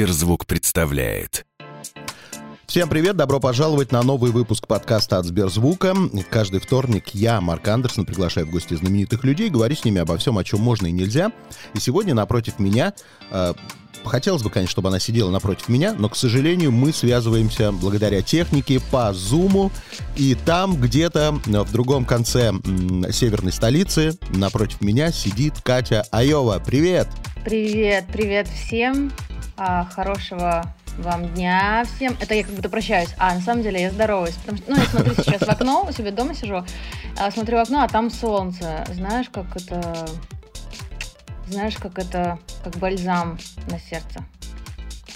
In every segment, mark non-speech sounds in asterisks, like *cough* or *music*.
Сберзвук представляет. Всем привет, добро пожаловать на новый выпуск подкаста от Сберзвука. Каждый вторник я, Марк Андерсон, приглашаю в гости знаменитых людей, говорю с ними обо всем, о чем можно и нельзя. И сегодня напротив меня э, Хотелось бы, конечно, чтобы она сидела напротив меня, но, к сожалению, мы связываемся благодаря технике по Зуму. И там, где-то в другом конце северной столицы, напротив меня сидит Катя Айова. Привет! Привет, привет всем. А, хорошего вам дня всем. Это я как будто прощаюсь. А, на самом деле я здороваюсь. Потому что, ну, я смотрю сейчас в окно, у себя дома сижу, а, смотрю в окно, а там солнце. Знаешь, как это... Знаешь, как это... Как бальзам на сердце.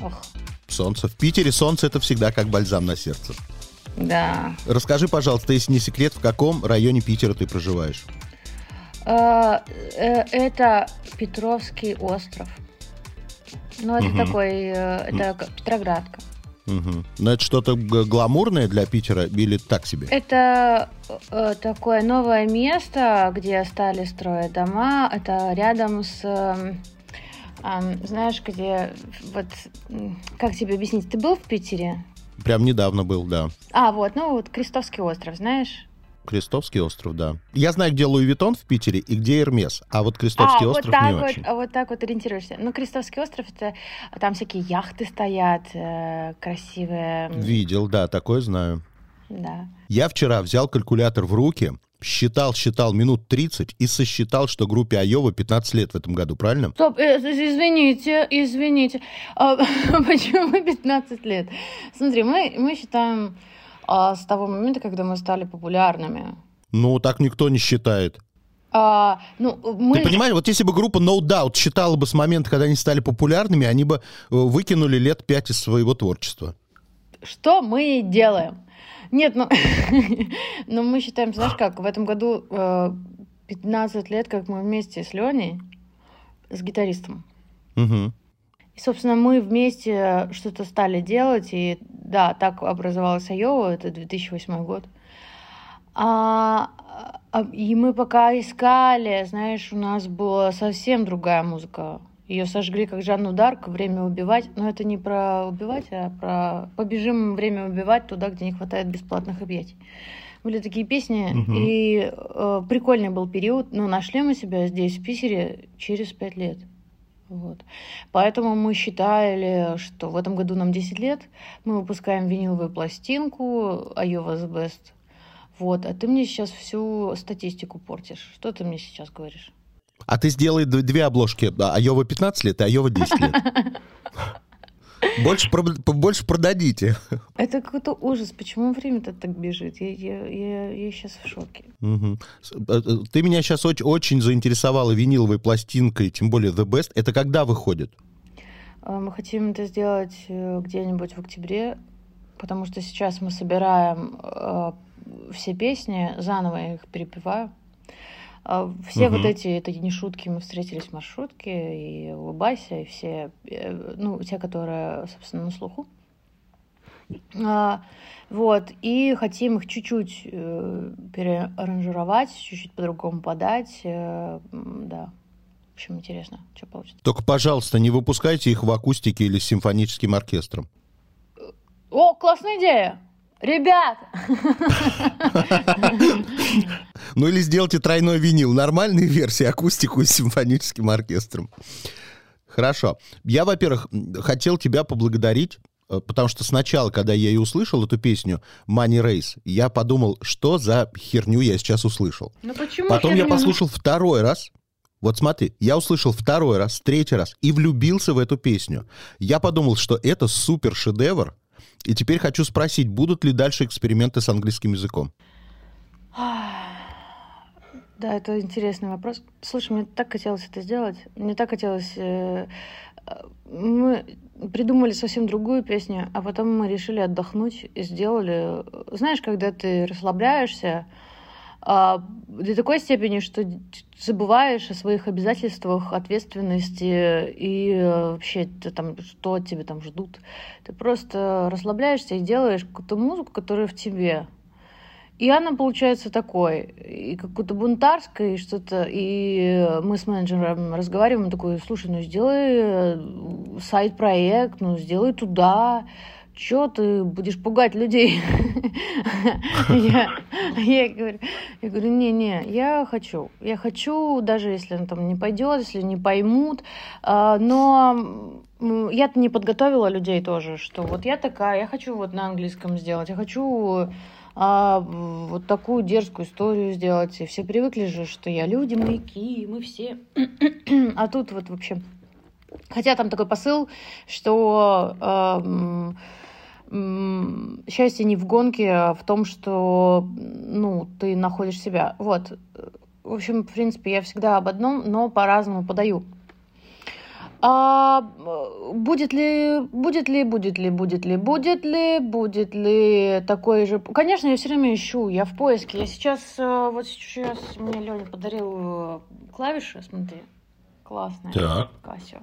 Ох. Солнце. В Питере солнце это всегда как бальзам на сердце. Да. Расскажи, пожалуйста, если не секрет, в каком районе Питера ты проживаешь? А, э, это Петровский остров. Ну, это угу. такой, э, это Петроградка. Угу. Но это что-то гламурное для Питера или так себе? Это э, такое новое место, где стали строить дома. Это рядом с, э, э, знаешь, где вот, как тебе объяснить? Ты был в Питере? Прям недавно был, да. А, вот, ну вот Крестовский остров, знаешь? Крестовский остров, да. Я знаю, где Louis Vuitton в Питере и где Эрмес, а вот Крестовский а, остров вот так не вот, очень. Вот так вот ориентируешься. Ну, Крестовский остров, это там всякие яхты стоят, э, красивые. Видел, да, такое знаю. Да. Я вчера взял калькулятор в руки, считал, считал минут 30 и сосчитал, что группе Айова 15 лет в этом году, правильно? Стоп, э, извините, извините. А, *laughs* почему 15 лет? Смотри, мы, мы считаем а, с того момента, когда мы стали популярными. Ну, так никто не считает. А, ну, мы... Ты понимаешь, вот если бы группа No Doubt считала бы с момента, когда они стали популярными, они бы э, выкинули лет пять из своего творчества. Что мы делаем? Нет, ну, *laughs* но мы считаем, знаешь как, в этом году э, 15 лет, как мы вместе с Леней, с гитаристом. Угу. И, собственно, мы вместе что-то стали делать, и да, так образовалась Айова, это 2008 год. А, а, и мы пока искали, знаешь, у нас была совсем другая музыка. Ее сожгли как Жанну Дарк, время убивать. Но это не про убивать, а про побежим время убивать туда, где не хватает бесплатных объятий. Были такие песни, угу. и э, прикольный был период, но нашли мы себя здесь, в Питере, через пять лет. Вот. Поэтому мы считали, что в этом году нам 10 лет, мы выпускаем виниловую пластинку Iowa's Best. Вот, а ты мне сейчас всю статистику портишь. Что ты мне сейчас говоришь? А ты сделай две обложки. Айова 15 лет и Айова 10 лет. *laughs* Больше, больше продадите. Это какой-то ужас. Почему время-то так бежит? Я, я, я, я сейчас в шоке. Угу. Ты меня сейчас очень, очень заинтересовала виниловой пластинкой, тем более The Best. Это когда выходит? А, мы хотим это сделать э, где-нибудь в октябре, потому что сейчас мы собираем все песни, заново их перепеваю. А, все угу. вот эти, это не шутки, мы встретились в маршрутке, и улыбайся, и все, э, ну, те, которые, собственно, на слуху. А, вот, и хотим их чуть-чуть э, переаранжировать, чуть-чуть по-другому подать, э, да. В общем, интересно, что получится. Только, пожалуйста, не выпускайте их в акустике или с симфоническим оркестром. О, классная идея! Ребят! Ну или сделайте тройной винил. Нормальные версии, акустику с симфоническим оркестром. Хорошо. Я, во-первых, хотел тебя поблагодарить, э, потому что сначала, когда я и услышал эту песню Money Race, я подумал, что за херню я сейчас услышал. Ну почему Потом херню? я послушал второй раз, вот смотри, я услышал второй раз, третий раз и влюбился в эту песню. Я подумал, что это супер шедевр, и теперь хочу спросить, будут ли дальше эксперименты с английским языком? *sighs* Да, это интересный вопрос. Слушай, мне так хотелось это сделать. Мне так хотелось... Э, мы придумали совсем другую песню, а потом мы решили отдохнуть и сделали... Знаешь, когда ты расслабляешься, до такой степени, что забываешь о своих обязательствах, ответственности и э, вообще ты там, что от тебя там ждут. Ты просто расслабляешься и делаешь какую-то музыку, которая в тебе. И она получается такой, и какой-то бунтарской, и что-то, и мы с менеджером разговариваем, он такой, слушай, ну сделай э, сайт-проект, ну сделай туда, что ты будешь пугать людей? я, говорю, я говорю, не-не, я хочу, я хочу, даже если там не пойдет, если не поймут, а, но я-то не подготовила людей тоже, что вот я такая, я хочу вот на английском сделать, я хочу а, вот такую дерзкую историю сделать. И все привыкли же, что я люди, маяки, мы все. а тут вот вообще... Хотя там такой посыл, что э, счастье не в гонке, а в том, что ну, ты находишь себя. Вот. В общем, в принципе, я всегда об одном, но по-разному подаю. А будет ли, будет ли, будет ли, будет ли, будет ли, будет ли такой же... Конечно, я все время ищу, я в поиске. Я сейчас, э, вот сейчас мне Леня подарил э, клавиши, смотри, классные, так. Кассио.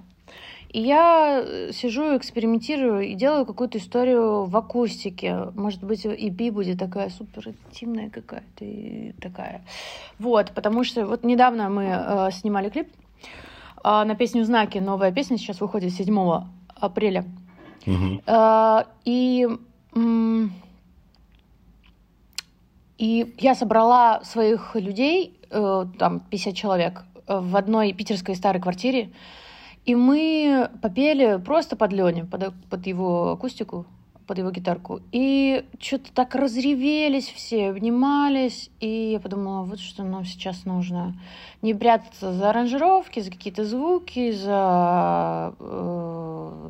И я э, сижу, экспериментирую и делаю какую-то историю в акустике. Может быть, EP будет такая супер интимная какая-то и такая. Вот, потому что вот недавно мы э, снимали клип, а, на песню «Знаки». Новая песня сейчас выходит 7 апреля. Угу. А, и, и я собрала своих людей, э, там 50 человек, в одной питерской старой квартире. И мы попели просто под Леню, под, под его акустику под его гитарку. И что-то так разревелись все, обнимались. И я подумала, вот что нам сейчас нужно. Не прятаться за аранжировки, за какие-то звуки, за, э,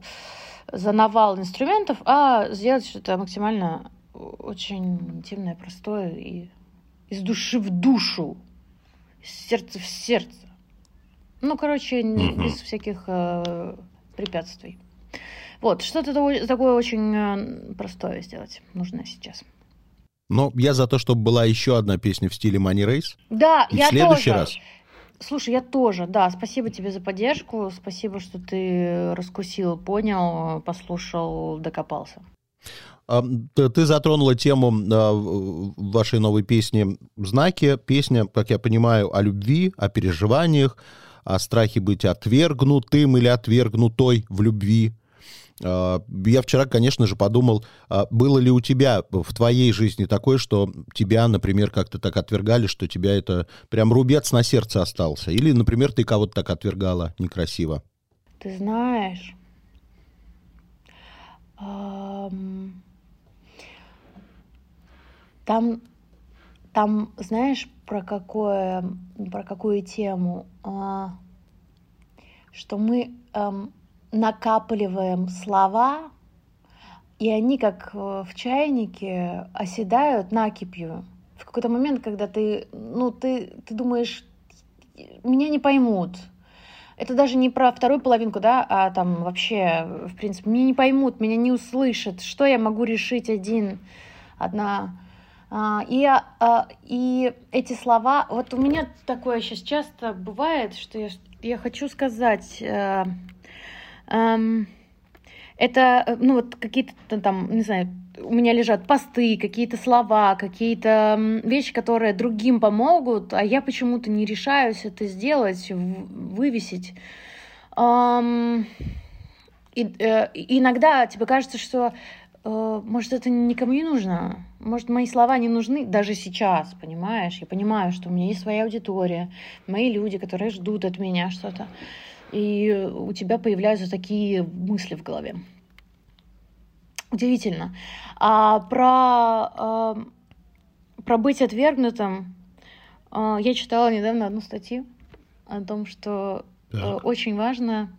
за навал инструментов, а сделать что-то максимально очень интимное, простое и из души в душу, из сердца в сердце. Ну, короче, без всяких э, препятствий. Вот, что-то такое очень э, простое сделать нужно сейчас. Но я за то, чтобы была еще одна песня в стиле Money Race. Да, И я в следующий тоже. раз. Слушай, я тоже, да. Спасибо тебе за поддержку. Спасибо, что ты раскусил, понял, послушал, докопался. Ты затронула тему а, вашей новой песни «Знаки». Песня, как я понимаю, о любви, о переживаниях, о страхе быть отвергнутым или отвергнутой в любви. А, я вчера, конечно же, подумал, а, было ли у тебя в твоей жизни такое, что тебя, например, как-то так отвергали, что тебя это прям рубец на сердце остался? Или, например, ты кого-то так отвергала некрасиво? Ты знаешь, там, там, знаешь, про какое, про какую тему, а, что мы накапливаем слова, и они, как в чайнике, оседают накипью. В какой-то момент, когда ты, ну, ты, ты думаешь, меня не поймут. Это даже не про вторую половинку, да, а там вообще, в принципе, меня не поймут, меня не услышат. Что я могу решить один, одна? А, и, а, и эти слова, вот у меня такое сейчас часто бывает, что я, я хочу сказать, э, Эм, это, э, ну, вот какие-то там, не знаю, у меня лежат посты, какие-то слова, какие-то вещи, которые другим помогут, а я почему-то не решаюсь это сделать, вывесить. И, э, иногда тебе кажется, что может, это никому не нужно. Может, мои слова не нужны даже сейчас, понимаешь? Я понимаю, что у меня есть своя аудитория, мои люди, которые ждут от меня что-то и у тебя появляются такие мысли в голове. Удивительно. А про, а, про быть отвергнутым а, я читала недавно одну статью о том, что так. очень важно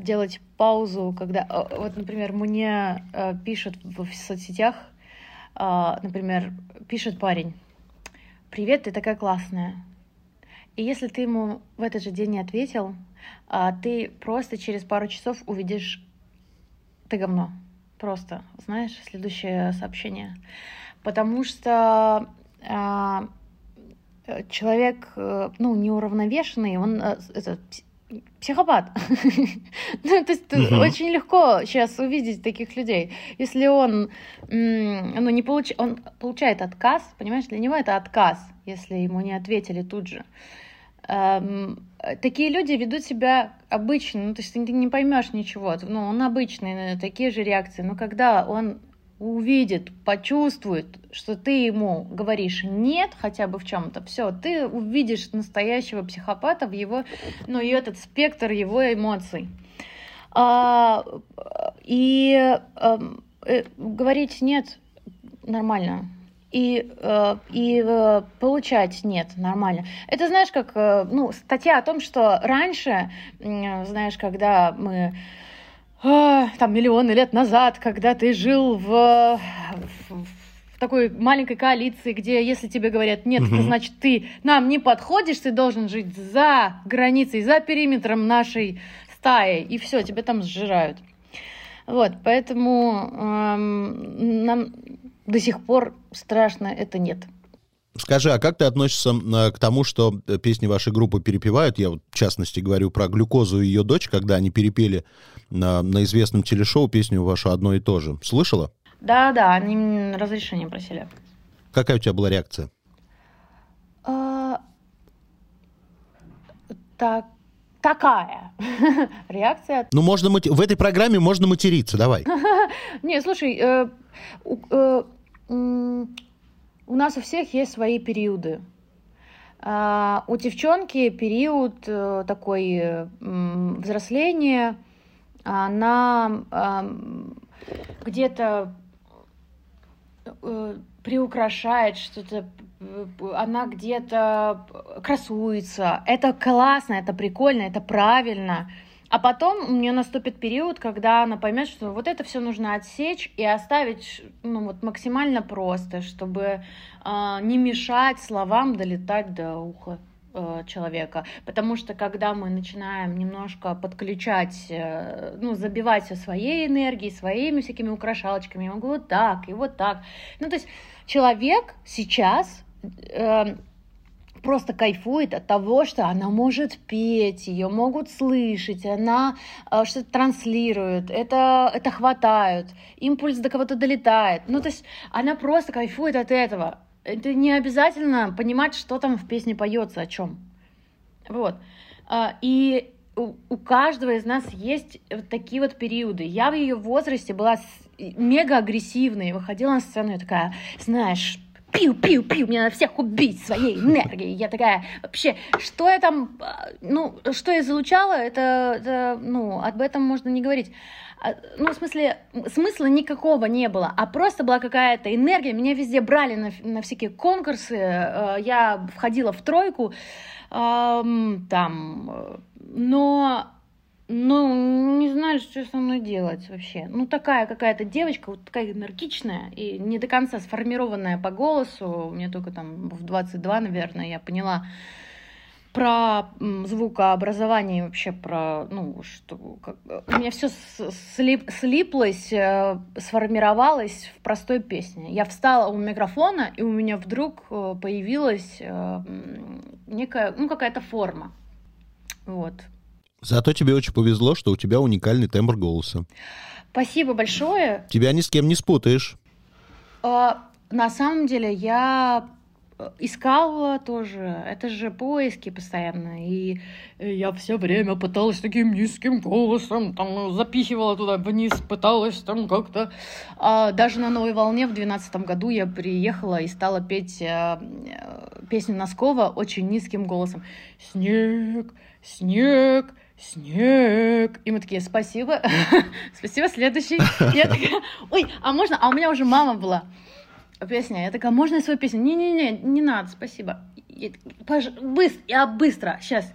делать паузу, когда, вот, например, мне пишут в соцсетях, например, пишет парень, «Привет, ты такая классная». И если ты ему в этот же день не ответил, ты просто через пару часов увидишь ты говно. Просто, знаешь, следующее сообщение. Потому что человек, э, ну, неуравновешенный, он, э, это, психопат. *laughs* ну, то есть угу. очень легко сейчас увидеть таких людей. Если он, ну, не получ... он получает отказ, понимаешь, для него это отказ, если ему не ответили тут же. Эм, такие люди ведут себя обычно, ну, то есть ты не поймешь ничего, ну, он обычный, такие же реакции, но когда он увидит, почувствует, что ты ему говоришь нет хотя бы в чем-то, все, ты увидишь настоящего психопата в его, ну и этот спектр его эмоций. А, и а, говорить нет нормально. И, э, и э, получать нет нормально. Это знаешь, как ну, статья о том, что раньше, знаешь, когда мы там миллионы лет назад, когда ты жил в, в, такой маленькой коалиции, где если тебе говорят нет, угу. это значит ты нам не подходишь, ты должен жить за границей, за периметром нашей стаи, и все, тебя там сжирают. Вот, поэтому эм, нам до сих пор страшно это нет. Скажи, а как ты относишься к тому, что э, песни вашей группы перепевают? Я вот, в частности говорю про глюкозу и ее дочь, когда они перепели на, на известном телешоу песню вашу одно и то же. Слышала? Да, да, они разрешение просили. Какая у тебя была реакция? А, так, такая *laughs* реакция. Ну, можно мати... в этой программе можно материться, давай. *laughs* Не, слушай, э, э, у нас у всех есть свои периоды. А, у девчонки период э, такой взросления, она где-то э, приукрашает что-то, она где-то красуется. Это классно, это прикольно, это правильно. А потом у нее наступит период, когда она поймет, что вот это все нужно отсечь и оставить ну, вот максимально просто, чтобы э, не мешать словам долетать до уха э, человека. Потому что когда мы начинаем немножко подключать, э, ну, забивать все своей энергией, своими всякими украшалочками, я могу вот так и вот так. Ну, то есть человек сейчас э, просто кайфует от того, что она может петь, ее могут слышать, она э, что-то транслирует, это, это хватают, импульс до кого-то долетает. Ну, то есть она просто кайфует от этого. Это не обязательно понимать, что там в песне поется, о чем. Вот. Э, и у каждого из нас есть вот такие вот периоды. Я в ее возрасте была мега агрессивной, выходила на сцену и такая, знаешь, пиу-пиу-пиу, мне надо всех убить своей энергией. Я такая, вообще, что я там, а, ну, что я залучала, это, это ну, об этом можно не говорить. А, ну, в смысле, смысла никакого не было, а просто была какая-то энергия. Меня везде брали на, на всякие конкурсы, э, я входила в тройку, там, э, но ну, не знали, что со мной делать вообще. Ну, такая какая-то девочка, вот такая энергичная и не до конца сформированная по голосу. Мне только там в 22, наверное, я поняла про звукообразование вообще про, ну, что как, у меня все слип, слиплось, э, сформировалось в простой песне. Я встала у микрофона, и у меня вдруг э, появилась э, некая, ну, какая-то форма. Вот. Зато тебе очень повезло, что у тебя уникальный тембр голоса. Спасибо большое. Тебя ни с кем не спутаешь. А, на самом деле я э, искала тоже. Это же поиски постоянно. И я все время пыталась таким низким голосом, там запихивала туда вниз, пыталась там как-то. А даже на новой волне в 2012 году я приехала и стала петь а, песню Носкова очень низким голосом. Снег, снег, снег. И мы такие, спасибо, *laughs* спасибо, следующий. Я такая, ой, а можно? А у меня уже мама была песня. Я такая, можно я свою песню? Не-не-не, не надо, спасибо. быстро, я быстро, сейчас.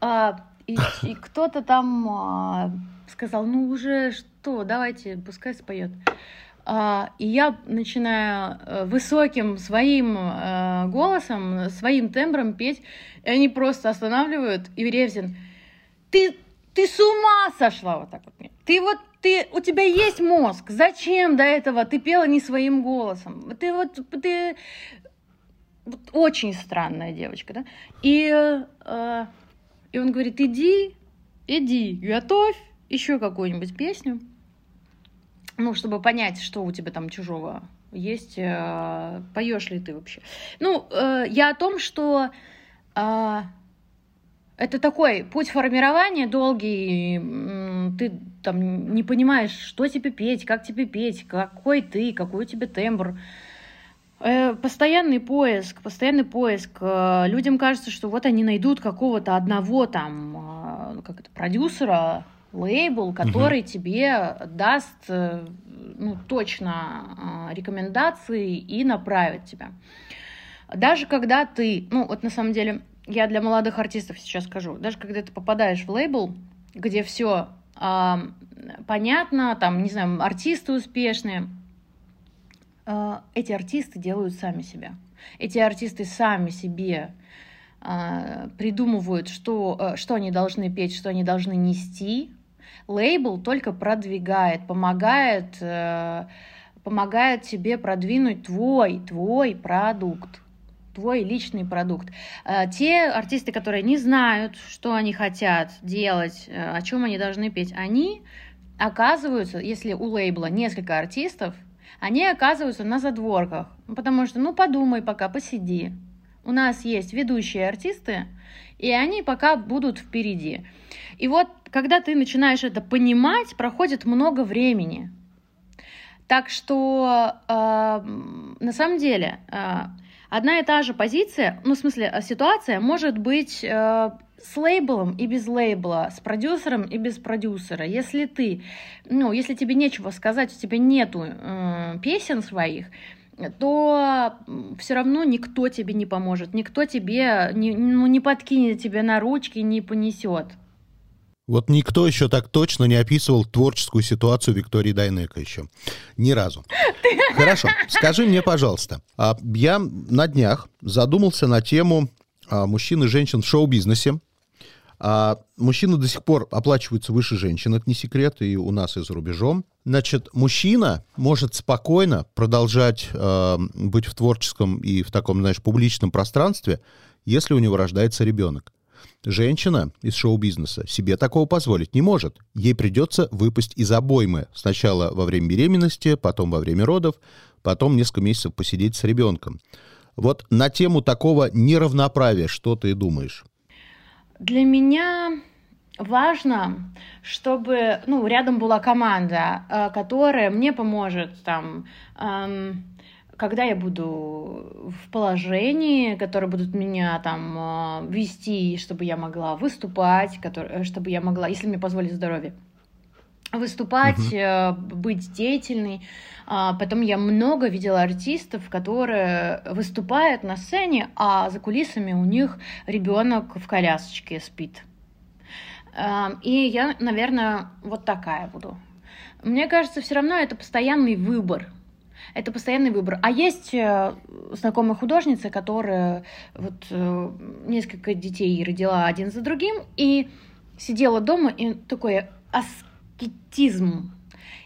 А, и, и *laughs* кто-то там а, сказал, ну уже что, давайте, пускай споет. А, и я начинаю э, высоким своим э, голосом, своим тембром петь, и они просто останавливают, и Ревзин – ты, ты с ума сошла вот так вот. Ты вот, ты, у тебя есть мозг. Зачем до этого ты пела не своим голосом? Ты вот, ты вот, очень странная девочка, да? И, э, и он говорит, иди иди, готовь еще какую-нибудь песню, ну, чтобы понять, что у тебя там чужого есть, э, поешь ли ты вообще. Ну, э, я о том, что э, это такой путь формирования долгий, ты там не понимаешь, что тебе петь, как тебе петь, какой ты, какой у тебя тембр. Э, постоянный поиск, постоянный поиск. Э, людям кажется, что вот они найдут какого-то одного там, э, как это, продюсера, лейбл, который угу. тебе даст ну, точно рекомендации и направит тебя. Даже когда ты, ну вот на самом деле, я для молодых артистов сейчас скажу, даже когда ты попадаешь в лейбл, где все э, понятно, там, не знаю, артисты успешные, э, эти артисты делают сами себя. Эти артисты сами себе э, придумывают, что, э, что они должны петь, что они должны нести. Лейбл только продвигает, помогает, э, помогает тебе продвинуть твой, твой продукт твой личный продукт. Э, те артисты, которые не знают, что они хотят делать, э, о чем они должны петь, они оказываются, если у лейбла несколько артистов, они оказываются на задворках. Потому что, ну, подумай пока, посиди. У нас есть ведущие артисты, и они пока будут впереди. И вот, когда ты начинаешь это понимать, проходит много времени. Так что, э, на самом деле, э, одна и та же позиция, ну, в смысле, э, ситуация может быть э, с лейблом и без лейбла, с продюсером и без продюсера. Если ты, ну, если тебе нечего сказать, у тебя нету э, песен своих, то все равно никто тебе не поможет, никто тебе не, ну, не подкинет тебе на ручки, не понесет. Вот никто еще так точно не описывал творческую ситуацию Виктории Дайнека еще. Ни разу. Хорошо. Скажи мне, пожалуйста, а я на днях задумался на тему а, мужчин и женщин в шоу-бизнесе. А мужчины до сих пор оплачиваются выше женщин, это не секрет, и у нас, и за рубежом. Значит, мужчина может спокойно продолжать быть в творческом и в таком, знаешь, публичном пространстве, если у него рождается ребенок. Женщина из шоу-бизнеса себе такого позволить не может. Ей придется выпасть из обоймы. Сначала во время беременности, потом во время родов, потом несколько месяцев посидеть с ребенком. Вот на тему такого неравноправия что ты думаешь? Для меня важно, чтобы ну, рядом была команда, э, которая мне поможет там эм, когда я буду в положении, которые будут меня там а, вести, чтобы я могла выступать, который, чтобы я могла, если мне позволит здоровье, выступать, uh-huh. быть деятельной. А, потом я много видела артистов, которые выступают на сцене, а за кулисами у них ребенок в колясочке спит. И я, наверное, вот такая буду. Мне кажется, все равно это постоянный выбор это постоянный выбор. А есть э, знакомые художницы, которые вот э, несколько детей родила один за другим и сидела дома и такой аскетизм.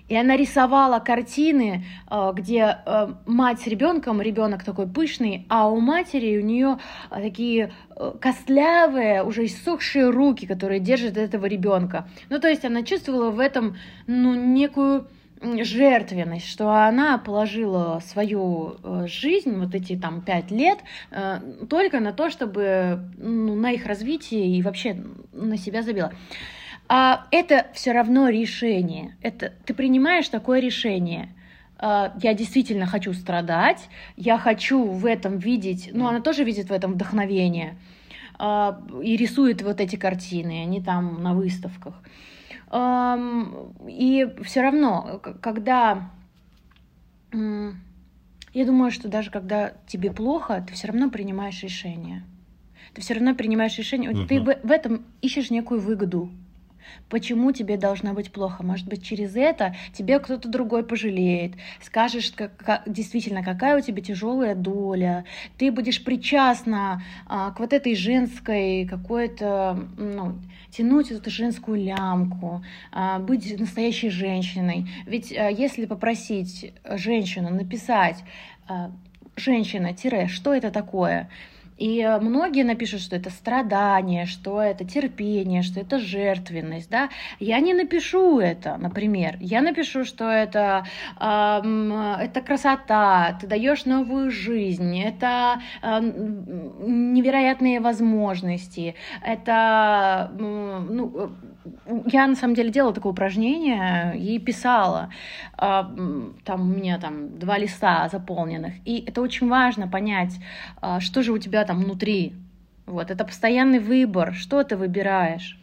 И она рисовала картины, э, где мать с ребенком, ребенок такой пышный, а у матери у нее такие костлявые, уже иссохшие руки, которые держат этого ребенка. Ну, то есть она чувствовала в этом ну, некую жертвенность, что она положила свою э, жизнь, вот эти там пять лет, э, только на то, чтобы ну, на их развитие и вообще на себя забила. А это все равно решение. Это ты принимаешь такое решение. А, я действительно хочу страдать, я хочу в этом видеть, ну она тоже видит в этом вдохновение и рисует вот эти картины, они там на выставках. И все равно, когда... Я думаю, что даже когда тебе плохо, ты все равно принимаешь решение. Ты все равно принимаешь решение. Угу. Ты в, в этом ищешь некую выгоду. Почему тебе должно быть плохо? Может быть, через это тебе кто-то другой пожалеет, скажешь как, как, действительно, какая у тебя тяжелая доля, ты будешь причастна а, к вот этой женской какой-то, ну, тянуть эту женскую лямку, а, быть настоящей женщиной. Ведь а, если попросить женщину написать а, женщина-что это такое, И многие напишут, что это страдание, что это терпение, что это жертвенность, да. Я не напишу это, например. Я напишу, что это, э, это красота, ты даешь новую жизнь, это э, невероятные возможности, это, ну, я на самом деле делала такое упражнение и писала. А, там у меня там два листа заполненных. И это очень важно понять, а, что же у тебя там внутри. Вот, это постоянный выбор, что ты выбираешь.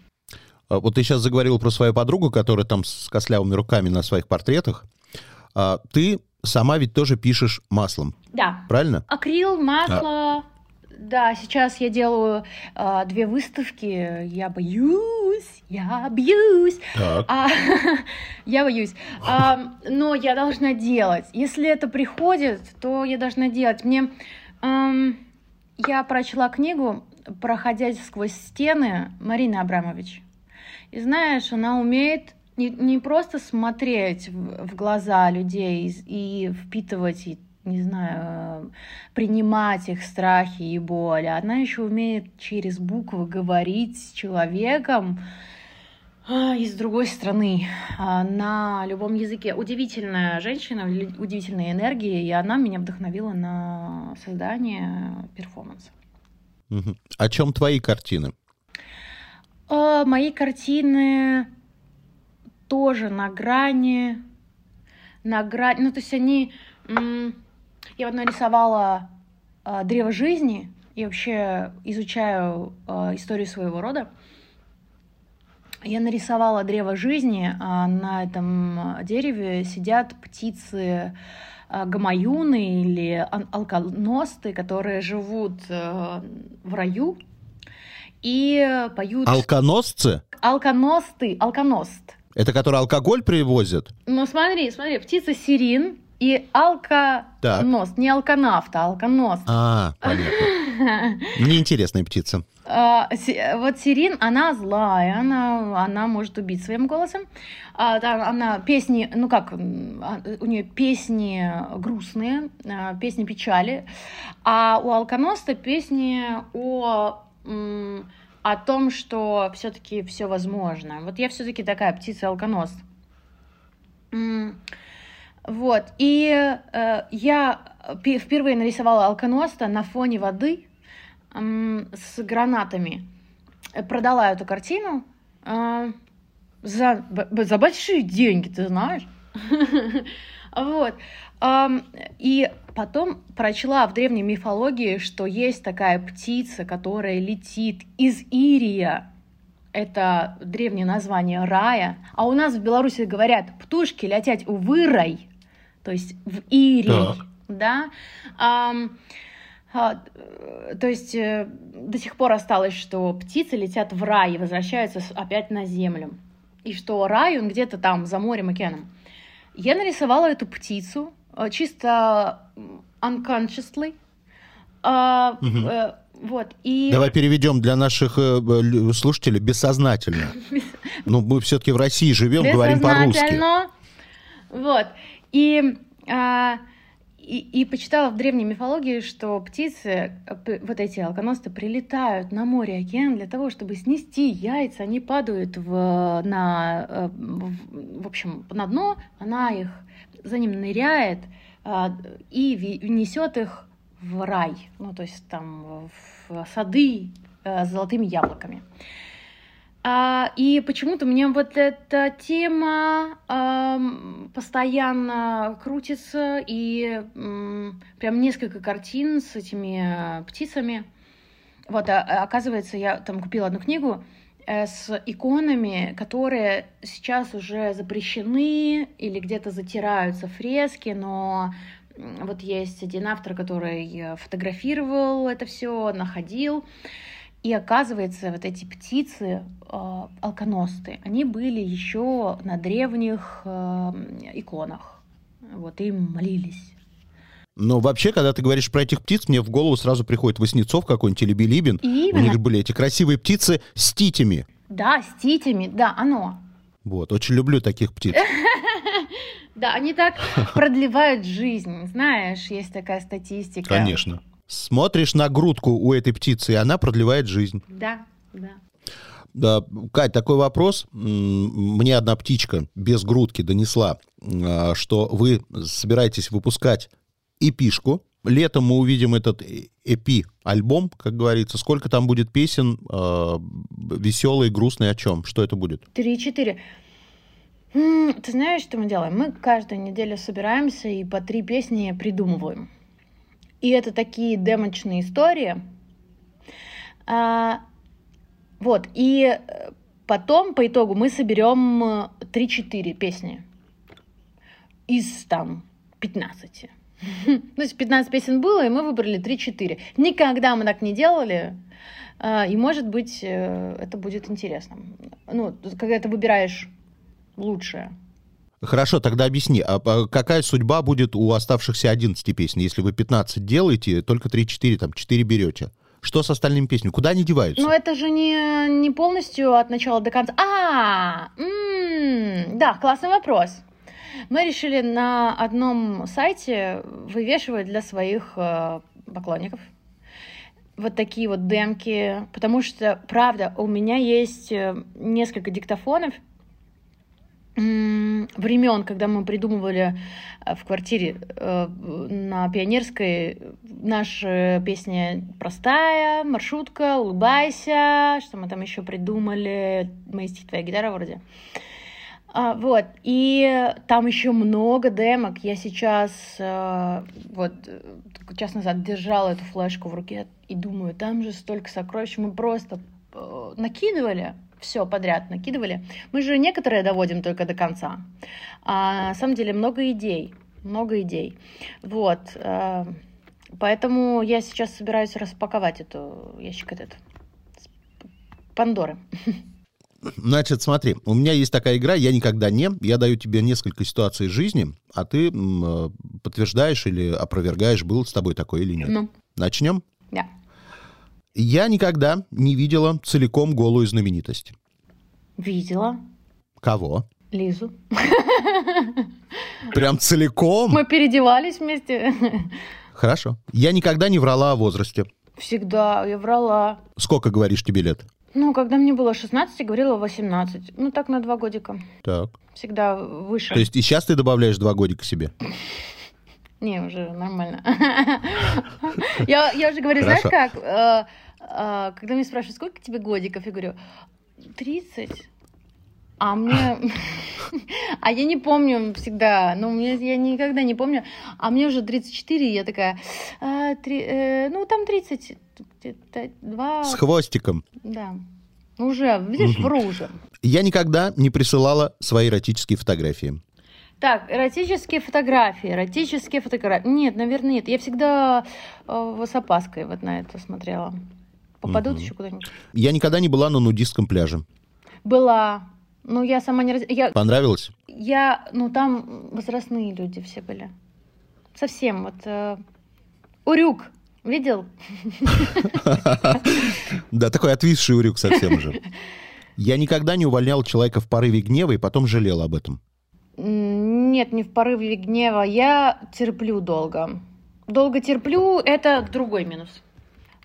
А, вот ты сейчас заговорил про свою подругу, которая там с костлявыми руками на своих портретах. Ты сама ведь тоже пишешь маслом. Да. Правильно? Акрил, масло, да, сейчас я делаю э, две выставки. Я боюсь, я бьюсь. А, *laughs* я боюсь. А, но я должна делать. Если это приходит, то я должна делать. Мне эм, я прочла книгу «Проходя сквозь стены» Марины Абрамович. И знаешь, она умеет не, не просто смотреть в, в глаза людей и, и впитывать и не знаю, принимать их страхи и боли. Она еще умеет через буквы говорить с человеком а, из другой страны а, на любом языке. Удивительная женщина, удивительная энергия, и она меня вдохновила на создание перформанса. Угу. О чем твои картины? А, мои картины тоже на грани, на грани, ну то есть они я вот нарисовала э, древо жизни и вообще изучаю историю своего рода. Я нарисовала древо жизни, а на этом дереве сидят птицы э, гамаюны или алконосты, которые живут э, в раю и поют... Алконосцы? Алконосты, алконост. Это которые алкоголь привозят? Ну смотри, смотри, птица сирин, и алконост. Не алканавт, а алконост. А, понятно. *laughs* Неинтересная птица. А, вот Сирин, она злая, она, она может убить своим голосом. А, она песни, ну как, а, у нее песни грустные, песни печали. А у Алконоста песни о о том, что все-таки все возможно. Вот я все-таки такая птица алконост. Вот. И э, я впервые нарисовала алконоста на фоне воды э, с гранатами. Продала эту картину э, за, за большие деньги, ты знаешь. *laughs* Вот. И потом прочла в древней мифологии, что есть такая птица, которая летит из Ирия. Это древнее название рая. А у нас в Беларуси говорят, птушки летят в вырай то есть в Ирий, да. А, а, то есть э, до сих пор осталось, что птицы летят в рай и возвращаются опять на землю. И что рай, он где-то там, за морем океаном. Я нарисовала эту птицу э, чисто unconsciously. Угу. э, вот, и... Давай переведем для наших э, слушателей бессознательно. *laughs* Ну, мы все-таки в России живем, говорим по-русски. Вот. И, а, и, и почитала в древней мифологии, что птицы, вот эти алконосты, прилетают на море океан для того, чтобы снести яйца. Они падают в, на, э, в общем, на дно, она их за ним ныряет а, и несет их в рай, ну, то есть там в сады э, с золотыми яблоками. А, и почему-то мне вот эта тема а, постоянно крутится, и м, прям несколько картин с этими птицами. Вот, а, оказывается, я там купила одну книгу э, с иконами, которые сейчас уже запрещены или где-то затираются фрески, но вот есть один автор, который фотографировал это все, находил. И оказывается, вот эти птицы, э, алконосты, они были еще на древних э, иконах. Вот, им молились. Но вообще, когда ты говоришь про этих птиц, мне в голову сразу приходит Воснецов какой-нибудь или Билибин. Именно. У них были эти красивые птицы с титями. Да, с титями, да, оно. Вот, очень люблю таких птиц. *laughs* Да, они так продлевают жизнь, знаешь, есть такая статистика. Конечно. Смотришь на грудку у этой птицы, и она продлевает жизнь. Да, да. Да, Кать, такой вопрос. Мне одна птичка без грудки донесла, а, что вы собираетесь выпускать эпишку. Летом мы увидим этот эпи-альбом, как говорится. Сколько там будет песен, веселые, грустные, о чем? Что это будет? Три-четыре. Ты знаешь, что мы делаем? Мы каждую неделю собираемся и по три песни придумываем. И это такие демочные истории. А, вот, и э, потом, по итогу, мы соберем э, 3-4 песни из там 15. То есть 15 песен было, и мы выбрали 3-4. Никогда мы так не делали. А, И, может быть, э, это будет интересно. Ну, когда ты выбираешь лучшее. Хорошо, тогда объясни, а а какая судьба будет у оставшихся 11 песен, если вы 15 делаете, только 3-4, там, 4 берете? Что с остальными песнями? Куда они деваются? Но это же не, не полностью от начала до конца. А, да, классный вопрос. Мы решили на одном сайте вывешивать для своих э, поклонников вот такие вот демки, потому что, правда, у меня есть э, несколько диктофонов времен, когда мы придумывали э, в квартире э, на Пионерской наша песня простая, маршрутка, улыбайся, что мы там еще придумали, мои стихи, твоя гитара вроде. А, вот, и там еще много демок. Я сейчас, э, вот, час назад держала эту флешку в руке и думаю, там же столько сокровищ. Мы просто накидывали, все подряд накидывали. Мы же некоторые доводим только до конца. А на самом деле много идей, много идей. Вот, э, поэтому я сейчас собираюсь распаковать эту ящик этот. Пандоры. *laughs* Значит, смотри, у меня есть такая игра «Я никогда не». Я даю тебе несколько ситуаций жизни, а ты э, подтверждаешь или опровергаешь, был с тобой такой или нет. Ну, Начнем? да. Я никогда не видела целиком голую знаменитость. Видела Кого? Лизу. Прям целиком? Мы переодевались вместе. Хорошо. Я никогда не врала о возрасте. Всегда я врала. Сколько, говоришь, тебе лет? Ну, когда мне было 16, я говорила 18. Ну, так на два годика. Так. Всегда выше. То есть и сейчас ты добавляешь два годика себе? Не, уже нормально. *laughs* Я, я уже говорю, знаешь как? Э, э, Когда меня спрашивают, сколько тебе годиков, я говорю, 30. А мне... *laughs* А я не помню всегда, ну, мне, я никогда не помню. А мне уже 34, и я такая, «А, три- э, ну, там 30, где-то два... С хвостиком. Да. Уже, видишь, вру уже. Я никогда не присылала свои эротические фотографии. Так, эротические фотографии, эротические фотографии. Нет, наверное, нет. Я всегда э, с опаской вот на это смотрела. Попадут Мгм. еще куда-нибудь? Я никогда не была на нудистском пляже. Была. Ну, я сама не... раз- Я, Понравилось? я, ну, там возрастные люди все были. Совсем вот... э, Урюк, видел? Да, такой отвисший урюк совсем уже. Я никогда не увольнял человека в порыве гнева и потом жалел об этом. Нет, не в порыве гнева. Я терплю долго. Долго терплю, это другой минус.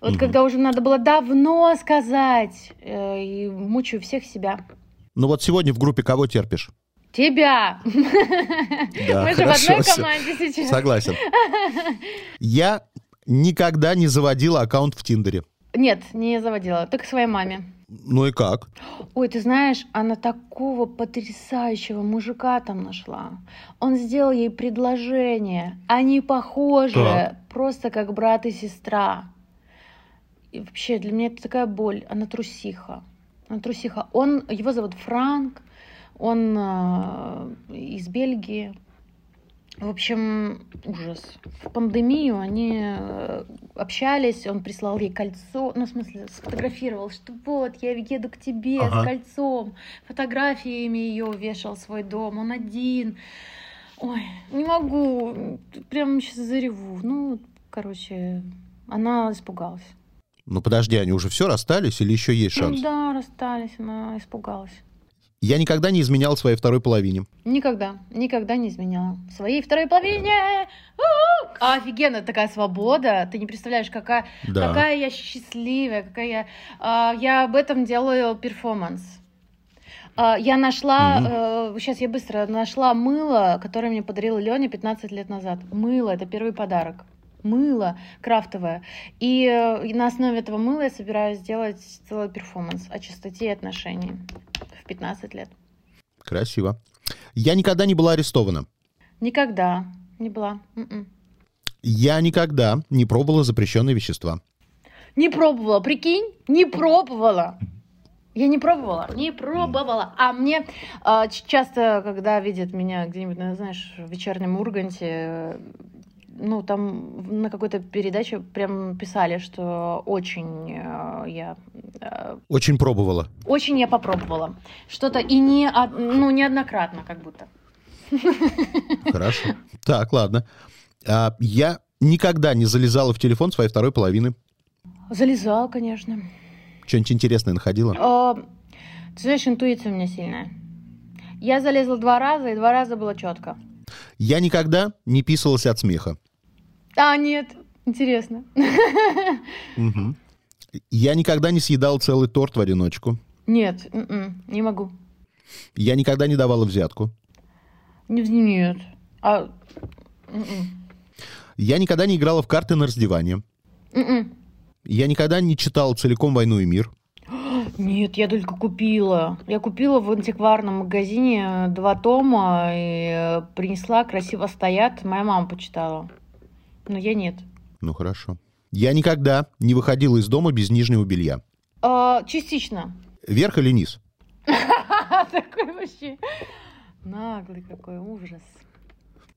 Вот Мгм. когда уже надо было давно сказать, э, и мучаю всех себя. Ну вот сегодня в группе кого терпишь? Тебя! *laughs* Да, Мы же в одной команде сейчас. Согласен. *laughs* Я никогда не заводила аккаунт в Тиндере. Нет, не заводила, только своей маме. Ну и как? Ой, ты знаешь, она такого потрясающего мужика там нашла. Он сделал ей предложение. Они похожи, Так. просто как брат и сестра. И вообще, для меня это такая боль. Она трусиха. Она трусиха. Он, его зовут Франк, он э, из Бельгии. В общем, ужас. В пандемию они э, общались, он прислал ей кольцо, ну, в смысле, сфотографировал, что вот, я еду к тебе Ага. с кольцом, фотографиями ее вешал в свой дом, он один. Ой, не могу, прям сейчас зареву. Ну, короче, она испугалась. Ну подожди, они уже все расстались или еще есть Ну шанс? да, расстались, она испугалась. Я никогда не изменял своей второй половине. Никогда, никогда не изменяла. Своей второй половине! У-у-у! Офигенно, такая свобода. Ты не представляешь, какая, Да. какая я счастливая, какая я... а, я об этом делаю перформанс. А, я нашла, сейчас я быстро нашла мыло, которое мне подарила Леня 15 лет назад. Мыло, это первый подарок. Мыло крафтовое. И, э, и на основе этого мыла я собираюсь сделать целый перформанс о чистоте и отношении в 15 лет. Красиво. Я никогда не была арестована. Никогда не была. М-м. Я никогда не пробовала запрещенные вещества. Не пробовала, прикинь, не пробовала. Я не пробовала, не пробовала. А мне ч- часто, когда видят меня где-нибудь, ну, знаешь, в вечернем Урганте, э, ну, там на какой-то передаче прям писали, что очень э, я... э, Очень пробовала. очень я попробовала. Что-то и не, ну, неоднократно как будто. *laughs* Хорошо. Так, ладно. А, я никогда не залезала в телефон своей второй половины. Залезал, конечно. Что-нибудь интересное находила? А, Ты знаешь, интуиция у меня сильная. Я залезла два раза, и два раза было четко. Я никогда не писалась от смеха. А, нет, интересно. Мгм. Я никогда не съедал целый торт в одиночку. Нет, м-м, не могу. Я никогда не давала взятку. Не- Нет. А, м-м, Я никогда не играла в карты на раздевание. м-м. Я никогда не читал целиком «Войну и мир». Нет, я только купила. Я купила в антикварном магазине два тома и э, принесла, красиво стоят. Моя мама почитала. Но я нет. Ну, хорошо. Я никогда не выходила из дома без нижнего белья. А, частично. Верх или низ? *laughs* Такой вообще наглый какой ужас.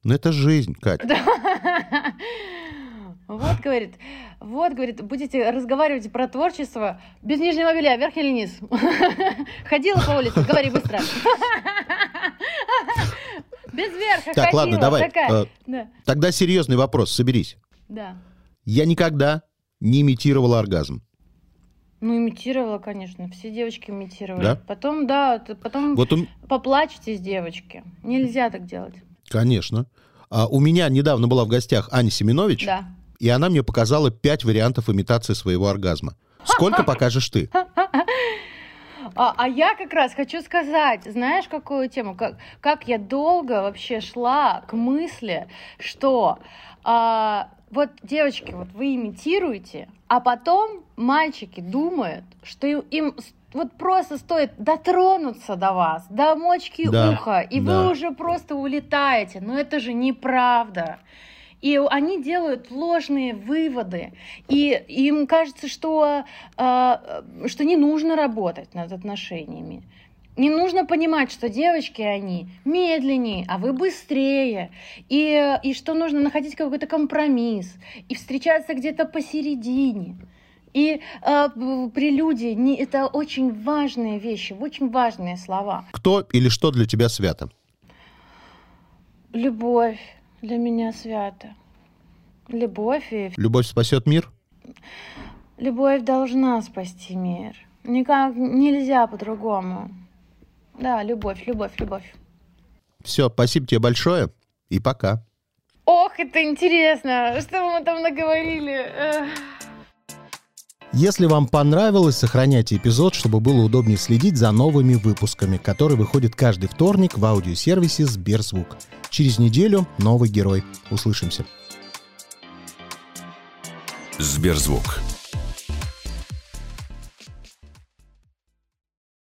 Ну, это жизнь, Кать. *laughs* Вот, говорит, вот, говорит, будете разговаривать про творчество без нижнего белья, вверх или низ? *laughs* Ходила по улице, говори быстро. *laughs* Без верха Так, ладно, давай. Э, Да, Тогда серьезный вопрос, соберись. да. Я никогда не имитировала оргазм. Ну, имитировала, конечно, все девочки имитировали. Да? Потом, да, потом Вот, у- поплачьтесь, девочки. Нельзя так делать. конечно. А у меня недавно была в гостях Аня Семенович, Да. И она мне показала пять вариантов имитации своего оргазма. Сколько *laughs* покажешь ты? А, а я как раз хочу сказать, знаешь, какую тему? Как, как я долго вообще шла к мысли, что а, вот, девочки, вот вы имитируете, а потом мальчики думают, что им, вот просто стоит дотронуться до вас, до мочки Да, уха, и да. вы уже просто улетаете. Но это же неправда. И они делают ложные выводы. И им кажется, что, а, что не нужно работать над отношениями. Не нужно понимать, что девочки, они медленнее, а вы быстрее. И, и что нужно находить какой-то компромисс. И встречаться где-то посередине. И э, в- прелюдия не, это очень важные вещи, очень важные слова. Кто или что для тебя свято? Любовь для меня свята. Любовь и Любовь спасет мир? Любовь должна спасти мир. Никак нельзя по-другому. Да, любовь, любовь, любовь. Все, спасибо тебе большое и пока. Ох, это интересно, что мы там наговорили. Если вам понравилось, сохраняйте эпизод, чтобы было удобнее следить за новыми выпусками, которые выходят каждый вторник в аудиосервисе Сберзвук. Через неделю новый герой. Услышимся. Сберзвук.